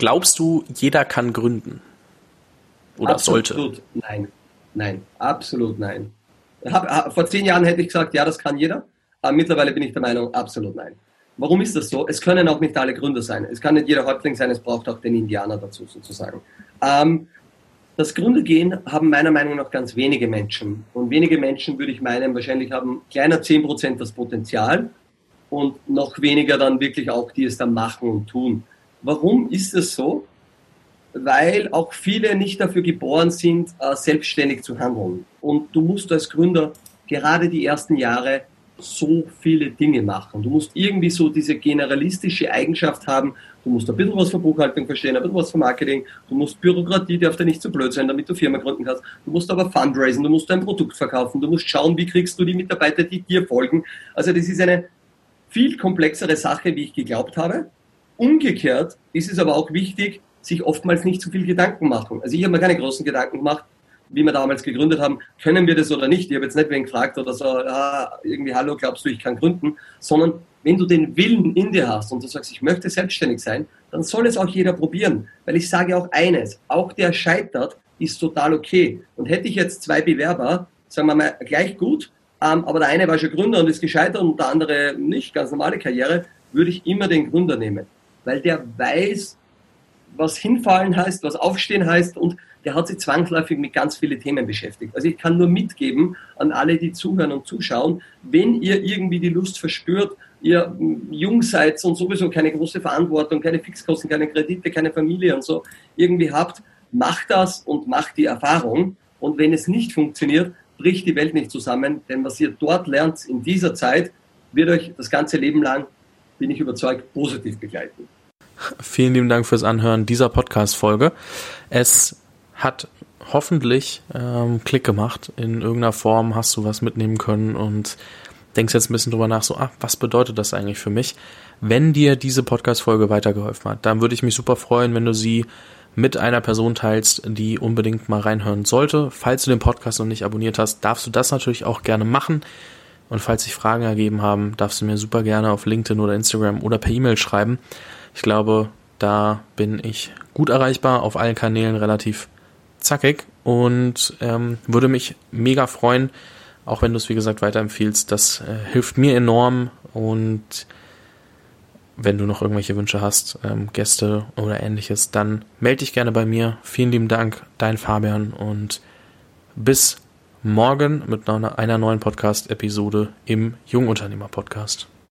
glaubst du, jeder kann gründen? Oder absolut, sollte? Absolut, nein. Nein, absolut nein. Hab, vor zehn Jahren hätte ich gesagt, ja, das kann jeder. Aber mittlerweile bin ich der Meinung, absolut nein. Warum ist das so? Es können auch nicht alle Gründer sein. Es kann nicht jeder Häuptling sein, es braucht auch den Indianer dazu sozusagen. Ähm, das Gründergehen haben meiner Meinung nach ganz wenige Menschen. Und wenige Menschen würde ich meinen, wahrscheinlich haben kleiner 10% das Potenzial und noch weniger dann wirklich auch, die es dann machen und tun. Warum ist das so? Weil auch viele nicht dafür geboren sind, äh, selbstständig zu handeln. Und du musst als Gründer gerade die ersten Jahre so viele Dinge machen. Du musst irgendwie so diese generalistische Eigenschaft haben, du musst ein bisschen was von Buchhaltung verstehen, ein bisschen was von Marketing, du musst Bürokratie, darf dir nicht zu so blöd sein, damit du Firma gründen kannst, du musst aber Fundraisen, du musst dein Produkt verkaufen, du musst schauen, wie kriegst du die Mitarbeiter, die dir folgen. Also das ist eine viel komplexere Sache, wie ich geglaubt habe. Umgekehrt ist es aber auch wichtig, sich oftmals nicht zu viel Gedanken machen. Also ich habe mir keine großen Gedanken gemacht, wie wir damals gegründet haben, können wir das oder nicht? Ich habe jetzt nicht wen gefragt oder so, ah, irgendwie, hallo, glaubst du, ich kann gründen? Sondern wenn du den Willen in dir hast und du sagst, ich möchte selbstständig sein, dann soll es auch jeder probieren. Weil ich sage auch eines, auch der scheitert, ist total okay. Und hätte ich jetzt zwei Bewerber, sagen wir mal, gleich gut, ähm, aber der eine war schon Gründer und ist gescheitert und der andere nicht, ganz normale Karriere, würde ich immer den Gründer nehmen. Weil der weiß, was hinfallen heißt, was aufstehen heißt und der hat sich zwangsläufig mit ganz vielen Themen beschäftigt. Also ich kann nur mitgeben an alle, die zuhören und zuschauen, wenn ihr irgendwie die Lust verspürt, ihr jung seid und sowieso keine große Verantwortung, keine Fixkosten, keine Kredite, keine Familie und so irgendwie habt, macht das und macht die Erfahrung. Und wenn es nicht funktioniert, bricht die Welt nicht zusammen, denn was ihr dort lernt in dieser Zeit, wird euch das ganze Leben lang, bin ich überzeugt, positiv begleiten. Vielen lieben Dank fürs Anhören dieser Podcast-Folge. Es hat hoffentlich ähm, Klick gemacht. In irgendeiner Form hast du was mitnehmen können und denkst jetzt ein bisschen drüber nach, so, ah, was bedeutet das eigentlich für mich? Wenn dir diese Podcast-Folge weitergeholfen hat, dann würde ich mich super freuen, wenn du sie mit einer Person teilst, die unbedingt mal reinhören sollte. Falls du den Podcast noch nicht abonniert hast, darfst du das natürlich auch gerne machen. Und falls sich Fragen ergeben haben, darfst du mir super gerne auf LinkedIn oder Instagram oder per E-Mail schreiben. Ich glaube, da bin ich gut erreichbar, auf allen Kanälen relativ zackig und ähm, würde mich mega freuen, auch wenn du es wie gesagt weiterempfiehlst. Das äh, hilft mir enorm und wenn du noch irgendwelche Wünsche hast, ähm, Gäste oder ähnliches, dann melde dich gerne bei mir. Vielen lieben Dank, dein Fabian und bis morgen mit einer neuen Podcast-Episode im Jungunternehmer-Podcast.